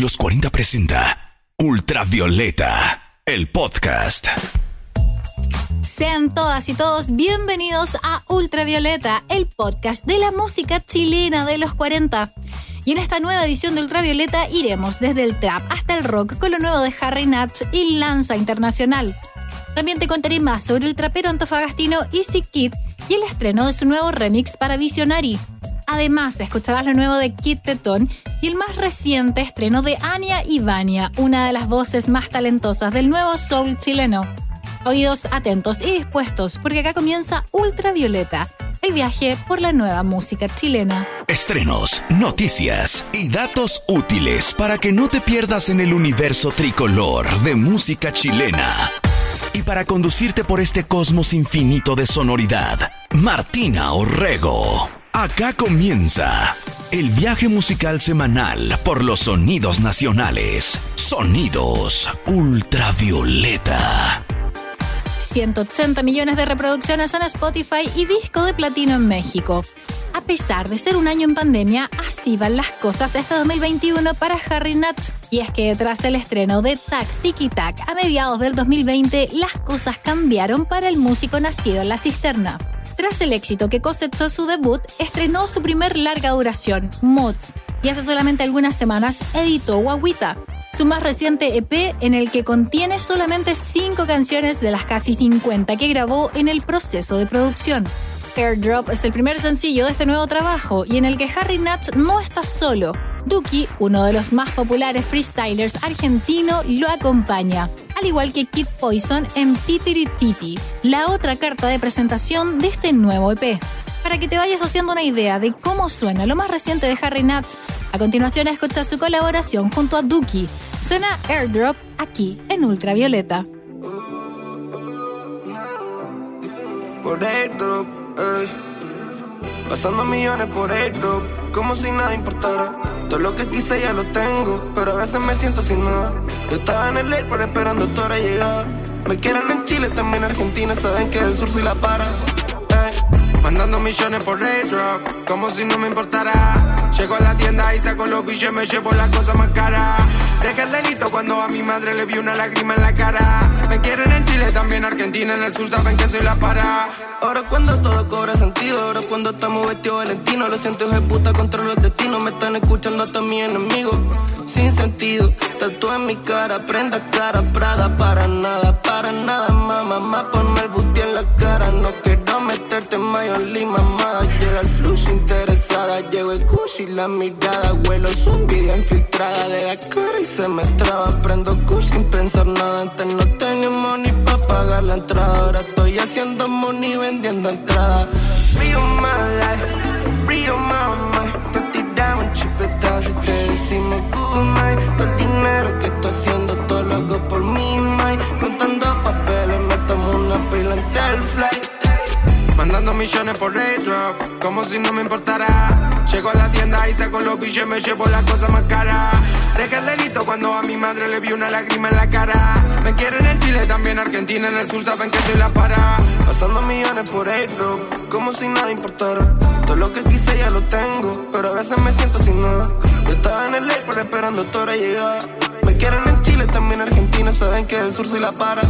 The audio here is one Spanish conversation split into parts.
Los 40 presenta Ultravioleta, el podcast. Sean todas y todos bienvenidos a Ultravioleta, el podcast de la música chilena de los 40. Y en esta nueva edición de Ultravioleta iremos desde el trap hasta el rock con lo nuevo de Harry Natch y Lanza Internacional. También te contaré más sobre el trapero antofagastino Easy Kid y el estreno de su nuevo remix para Visionary. Además, escucharás lo nuevo de Kid Teton y el más reciente estreno de Anya Ivania, una de las voces más talentosas del nuevo soul chileno. Oídos atentos y dispuestos, porque acá comienza Ultravioleta, el viaje por la nueva música chilena. Estrenos, noticias y datos útiles para que no te pierdas en el universo tricolor de música chilena. Y para conducirte por este cosmos infinito de sonoridad, Martina Orrego. Acá comienza el viaje musical semanal por los sonidos nacionales. Sonidos ultravioleta. 180 millones de reproducciones en Spotify y disco de platino en México. A pesar de ser un año en pandemia, así van las cosas este 2021 para Harry Nut. Y es que tras el estreno de Tac Tiki Tac a mediados del 2020, las cosas cambiaron para el músico nacido en la cisterna. Tras el éxito que cosechó su debut, estrenó su primer larga duración, Mods, y hace solamente algunas semanas editó Guaguita, su más reciente EP en el que contiene solamente 5 canciones de las casi 50 que grabó en el proceso de producción. Airdrop es el primer sencillo de este nuevo trabajo y en el que Harry Nuts no está solo. Duki, uno de los más populares freestylers argentino, lo acompaña, al igual que Kid Poison en Titi, la otra carta de presentación de este nuevo EP. Para que te vayas haciendo una idea de cómo suena lo más reciente de Harry Nuts, a continuación escucha su colaboración junto a Duki. Suena Airdrop aquí en Ultravioleta. Por Airdrop Pasando millones por airdrop, como si nada importara. Todo lo que quise ya lo tengo, pero a veces me siento sin nada. Yo estaba en el airport esperando tu hora llegada. Me quieren en Chile, también en Argentina, saben que del sur soy la para. Mandando millones por airdrop, como si no me importara. Llego a la tienda y saco los billetes, me llevo la cosa más cara. Deja el cuando a mi madre le vi una lágrima en la cara. Me quieren en Chile, también Argentina, en el sur saben que soy la para. Ahora cuando todo cobra sentido, ahora cuando estamos vestidos valentino, lo siento de puta contra los destinos, me están escuchando hasta mis enemigos. Sin sentido, tatu en mi cara, prenda cara, prada, para nada, para nada, mamá, más ponme el en la cara, no quiero meterte en mayo lima, mamá, llega el flush interesada, llego el y la mirada, huelo envidia infiltrada de la cara y se me traba, prendo kush sin pensar nada, antes no tenía money pa' pagar la entrada, ahora estoy haciendo money vendiendo entrada. Río my life, río my te tiramos chipetazo y te decimos good night, todo el dinero que estoy haciendo, todo lo hago por mi Mandando millones por airdrop, como si no me importara. Llego a la tienda y saco los billetes, me llevo la cosa más cara. Deja el delito cuando a mi madre le vi una lágrima en la cara. Me quieren en Chile, también Argentina, en el sur saben que soy la para. Pasando millones por airdrop, como si nada importara. Todo lo que quise ya lo tengo, pero a veces me siento sin nada. Yo estaba en el airport esperando tu hora llegada. Me quieren en Chile, también Argentina, saben que del sur soy la para.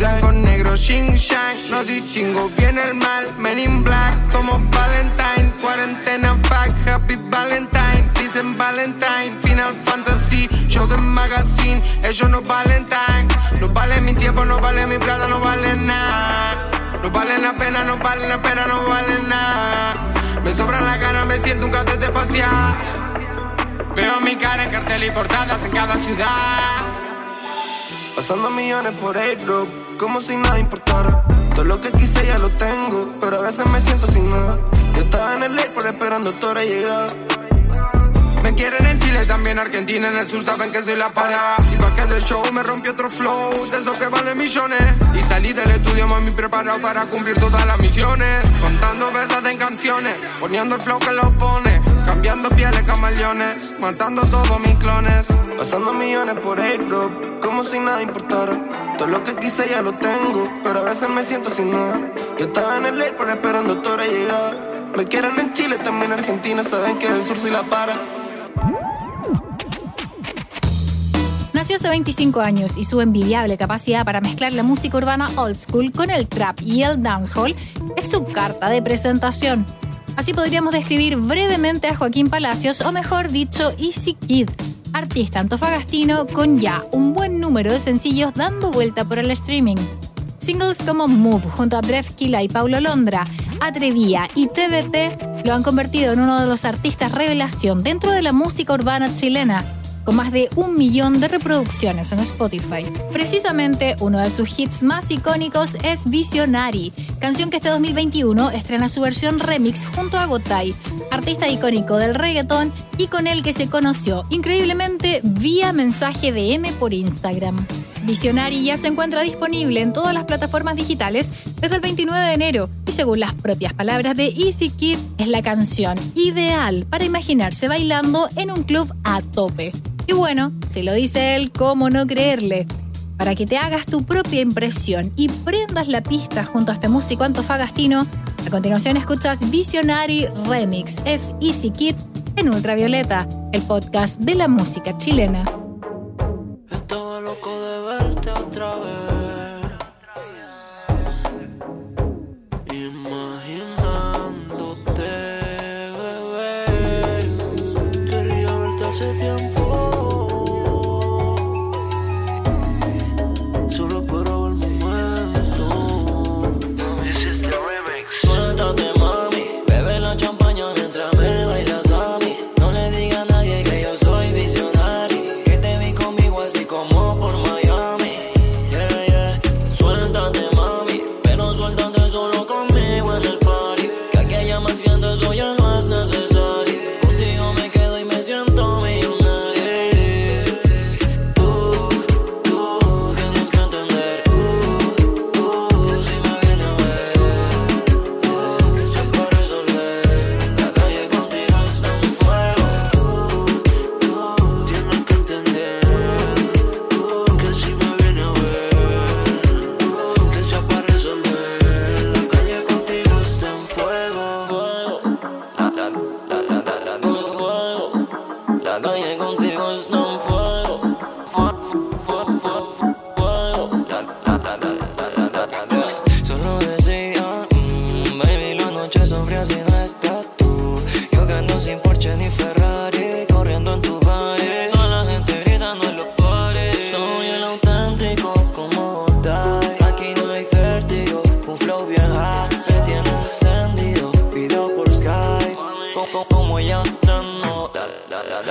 Blanco, negro, shing shang, no distingo bien el mal. Men in black, como Valentine, cuarentena, fuck, happy Valentine. Dicen Valentine, Final Fantasy, show de magazine. Ellos no valen time, no vale mi tiempo, no vale mi plata, no vale nada. No valen la pena, no valen la pena, no valen nada. Me sobran la ganas, me siento un de espacial. Veo mi cara en cartel y portadas en cada ciudad. Pasando millones por airdrop, como si nada importara. Todo lo que quise ya lo tengo, pero a veces me siento sin nada. Yo estaba en el airport esperando tu hora llegada. Me quieren en Chile, también Argentina, en el sur saben que soy la para. Y bajé del show, me rompió otro flow, de esos que valen millones. Y salí del estudio, mami, preparado para cumplir todas las misiones. Contando verdad en canciones, poniendo el flow que lo pone. Cambiando pieles, camaleones, matando todos mis clones. Pasando millones por airdrop, como si nada importara. Todo lo que quise ya lo tengo, pero a veces me siento sin nada. Yo estaba en el airport esperando tu hora llegada. Me quieren en Chile, también en Argentina, saben que del sur soy la para. Nació hace 25 años y su envidiable capacidad para mezclar la música urbana old school con el trap y el dancehall es su carta de presentación. Así podríamos describir brevemente a Joaquín Palacios, o mejor dicho, Easy Kid, artista antofagastino con ya un buen número de sencillos dando vuelta por el streaming. Singles como Move junto a Drefkila y Paulo Londra, Atrevía y TBT lo han convertido en uno de los artistas revelación dentro de la música urbana chilena con más de un millón de reproducciones en Spotify. Precisamente uno de sus hits más icónicos es Visionary, canción que este 2021 estrena su versión remix junto a Gotay, artista icónico del reggaetón y con el que se conoció increíblemente vía mensaje de por Instagram. Visionary ya se encuentra disponible en todas las plataformas digitales desde el 29 de enero y según las propias palabras de Easy Kid es la canción ideal para imaginarse bailando en un club a tope. Y bueno, si lo dice él, ¿cómo no creerle? Para que te hagas tu propia impresión y prendas la pista junto a este músico antofagastino, a continuación escuchas Visionary Remix. Es Easy Kid en Ultravioleta, el podcast de la música chilena.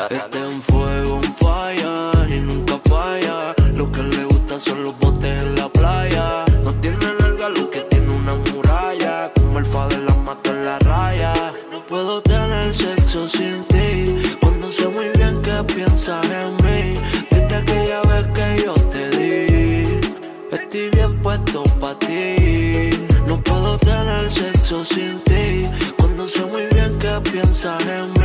Este es un fuego, un falla y nunca falla. Lo que le gusta son los botes en la playa. No tiene larga lo que tiene una muralla. Como el de la mato en la raya. No puedo tener sexo sin ti. Cuando sé muy bien que piensas en mí. Desde aquella vez que yo te di. Estoy bien puesto pa ti. No puedo tener sexo sin ti. Cuando sé muy bien que piensas en mí.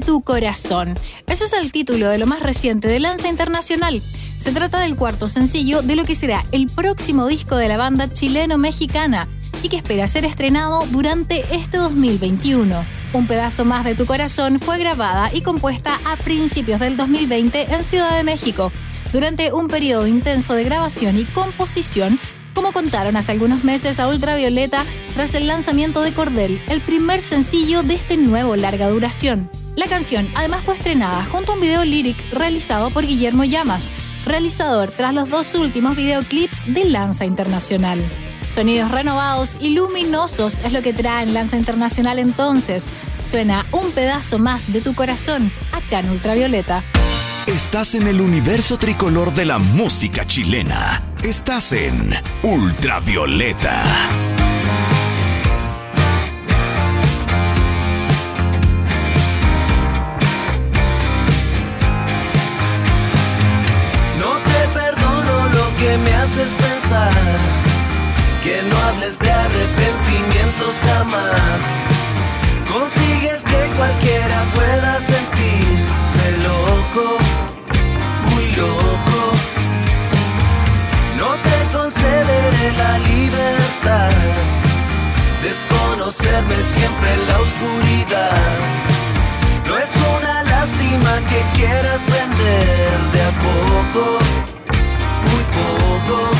Tu corazón. Ese es el título de lo más reciente de Lanza Internacional. Se trata del cuarto sencillo de lo que será el próximo disco de la banda chileno-mexicana y que espera ser estrenado durante este 2021. Un pedazo más de tu corazón fue grabada y compuesta a principios del 2020 en Ciudad de México, durante un periodo intenso de grabación y composición como contaron hace algunos meses a Ultravioleta tras el lanzamiento de Cordel, el primer sencillo de este nuevo larga duración. La canción además fue estrenada junto a un video lyric realizado por Guillermo Llamas, realizador tras los dos últimos videoclips de Lanza Internacional. Sonidos renovados y luminosos es lo que trae Lanza Internacional entonces. Suena un pedazo más de tu corazón acá en Ultravioleta. Estás en el universo tricolor de la música chilena. Estás en Ultravioleta. Pensar. Que no hables de arrepentimientos jamás. Consigues que cualquiera pueda sentirse loco, muy loco. No te concederé la libertad. Desconocerme siempre en la oscuridad. No es una lástima que quieras prender de a poco, muy poco.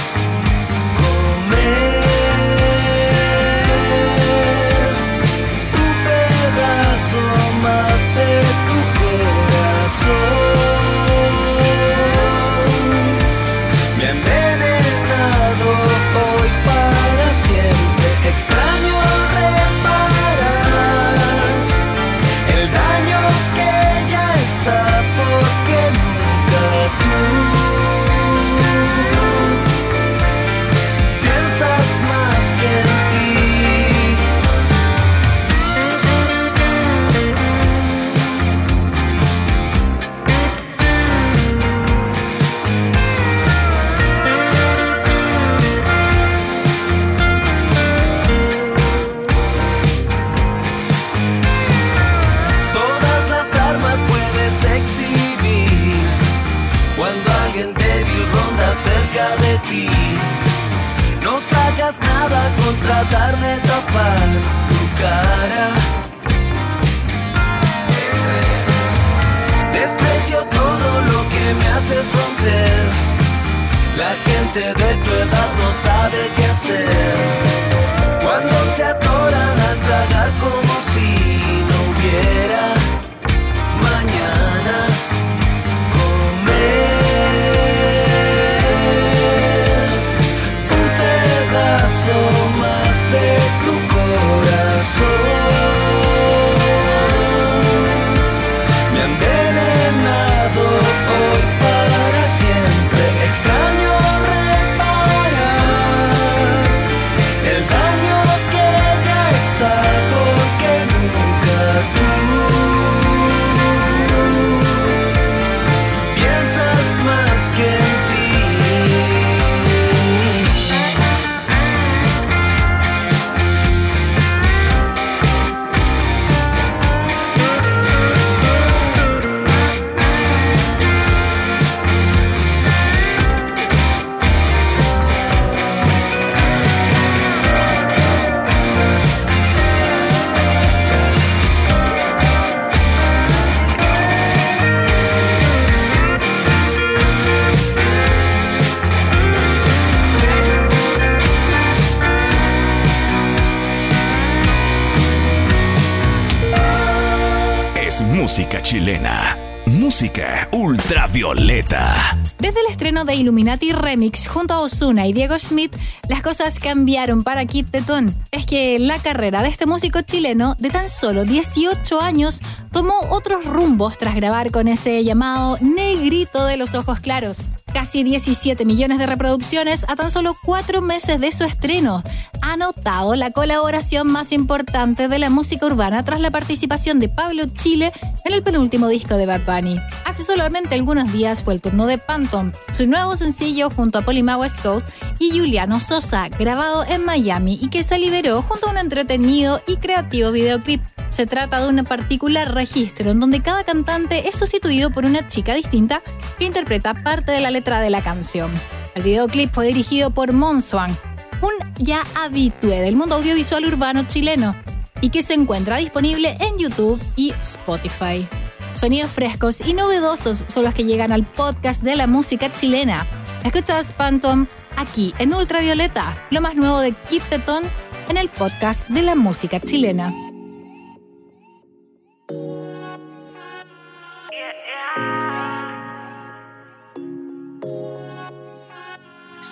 Música chilena. Música ultravioleta. Desde el estreno de Illuminati Remix junto a Osuna y Diego Schmidt, las cosas cambiaron para Kit Tetón. Es que la carrera de este músico chileno de tan solo 18 años tomó otros rumbos tras grabar con ese llamado negrito de los ojos claros. Casi 17 millones de reproducciones a tan solo cuatro meses de su estreno. Ha notado la colaboración más importante de la música urbana tras la participación de Pablo Chile en el penúltimo disco de Bad Bunny. Hace solamente algunos días fue el turno de Phantom, su nuevo sencillo junto a Polima West Coast y Juliano Sosa, grabado en Miami y que se liberó junto a un entretenido y creativo videoclip. Se trata de un particular registro en donde cada cantante es sustituido por una chica distinta que interpreta parte de la letra de la canción. El videoclip fue dirigido por Monswan, un ya habitué del mundo audiovisual urbano chileno, y que se encuentra disponible en YouTube y Spotify. Sonidos frescos y novedosos son los que llegan al podcast de la música chilena. Escuchas Phantom aquí en Ultravioleta, lo más nuevo de Kit Teton en el podcast de la música chilena.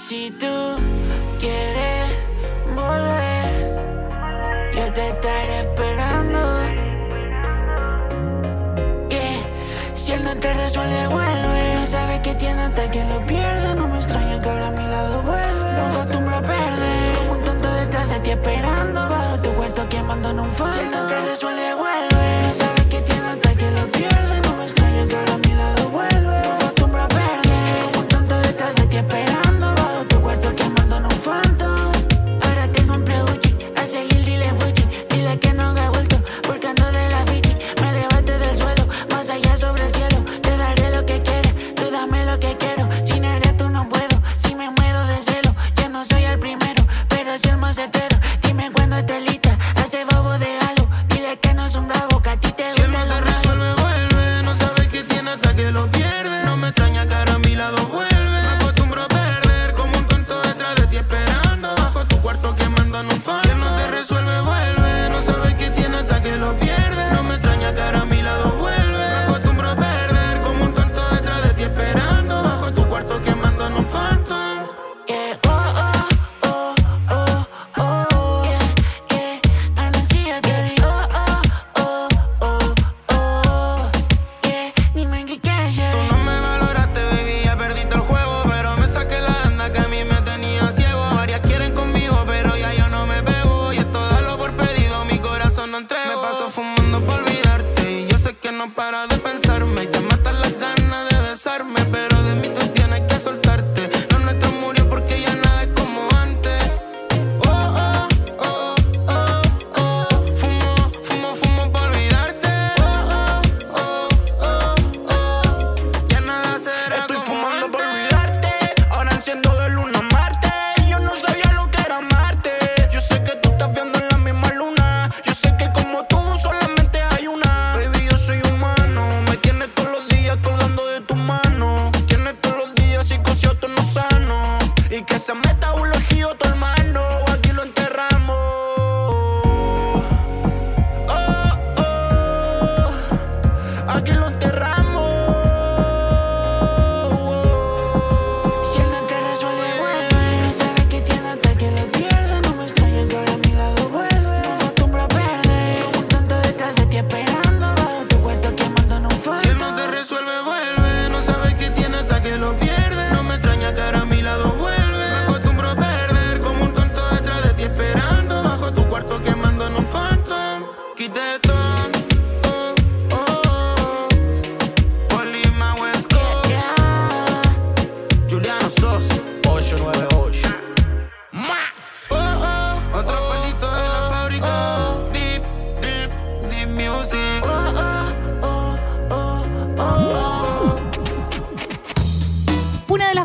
Si tú quieres volver, yo te estaré esperando. Yeah. Si él no te resuelve, vuelve. No sabes que tiene hasta que lo pierde. No me extraña que ahora a mi lado vuelve. No acostumbro a perder. Como un tonto detrás de ti esperando. Bajo tu cuarto quemando en un fondo. Si él no te resuelve, vuelve.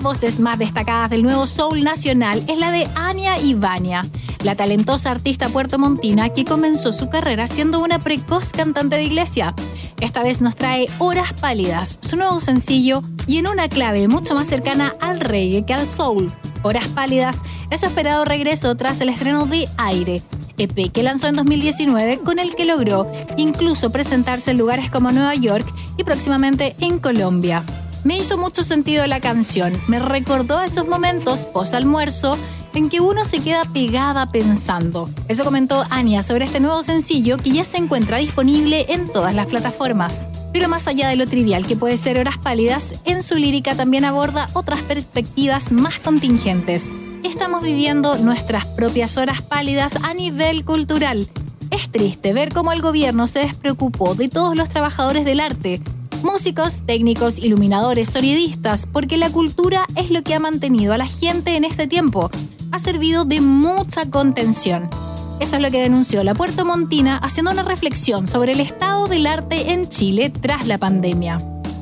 Voces más destacadas del nuevo soul nacional es la de Ania Ibania, la talentosa artista puertomontina que comenzó su carrera siendo una precoz cantante de iglesia. Esta vez nos trae Horas Pálidas, su nuevo sencillo, y en una clave mucho más cercana al reggae que al soul. Horas Pálidas es esperado regreso tras el estreno de Aire, EP que lanzó en 2019 con el que logró incluso presentarse en lugares como Nueva York y próximamente en Colombia. Me hizo mucho sentido la canción, me recordó esos momentos post almuerzo en que uno se queda pegada pensando. Eso comentó Anya sobre este nuevo sencillo que ya se encuentra disponible en todas las plataformas. Pero más allá de lo trivial que puede ser Horas Pálidas, en su lírica también aborda otras perspectivas más contingentes. Estamos viviendo nuestras propias horas pálidas a nivel cultural. Es triste ver cómo el gobierno se despreocupó de todos los trabajadores del arte, músicos, técnicos, iluminadores, sonidistas, porque la cultura es lo que ha mantenido a la gente en este tiempo. Ha servido de mucha contención. Eso es lo que denunció la Puerto Montina haciendo una reflexión sobre el estado del arte en Chile tras la pandemia.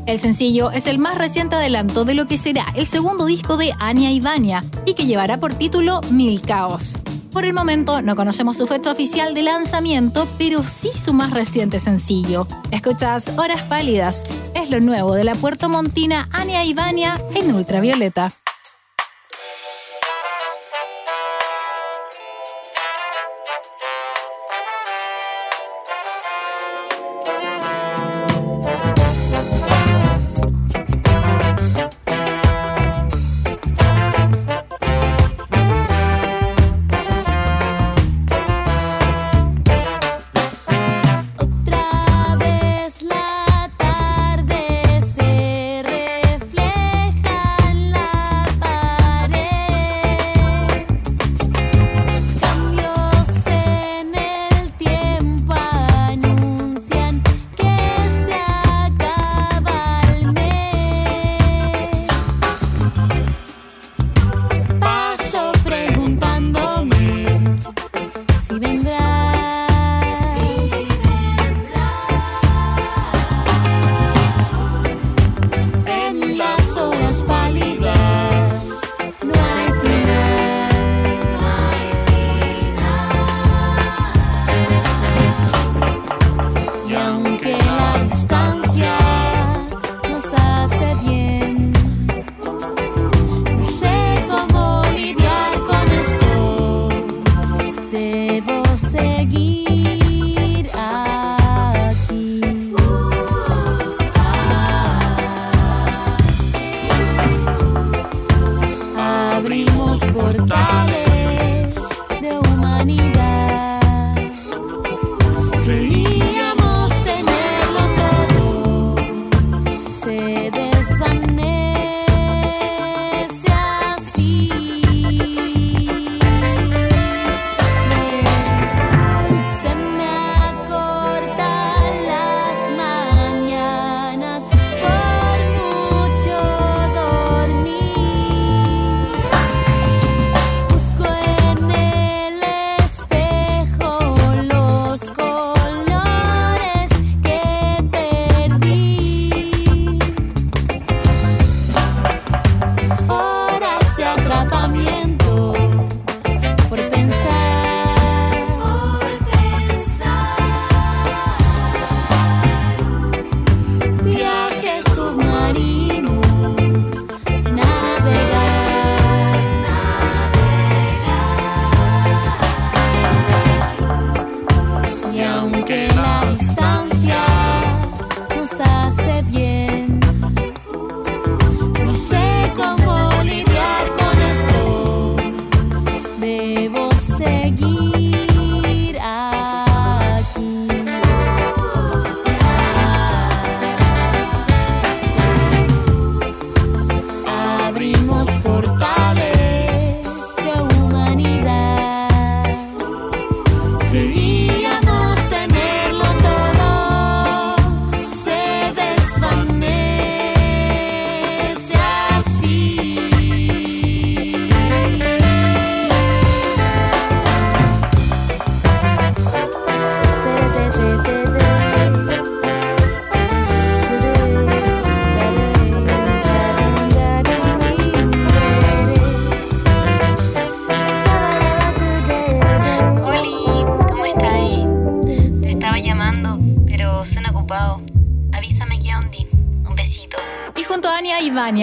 El sencillo es el más reciente adelanto de lo que será el segundo disco de Anya y Vania y que llevará por título Mil Caos. Por el momento no conocemos su fecha oficial de lanzamiento, pero sí su más reciente sencillo. Escuchas Horas Pálidas, es lo nuevo de la Puerto Montina Ania Ivania en Ultravioleta. vou seguir.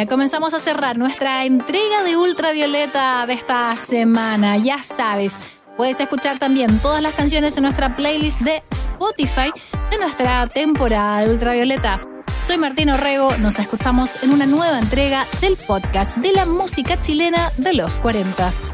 Comenzamos a cerrar nuestra entrega de ultravioleta de esta semana. Ya sabes, puedes escuchar también todas las canciones en nuestra playlist de Spotify de nuestra temporada de ultravioleta. Soy Martín Orrego, nos escuchamos en una nueva entrega del podcast de la música chilena de los 40.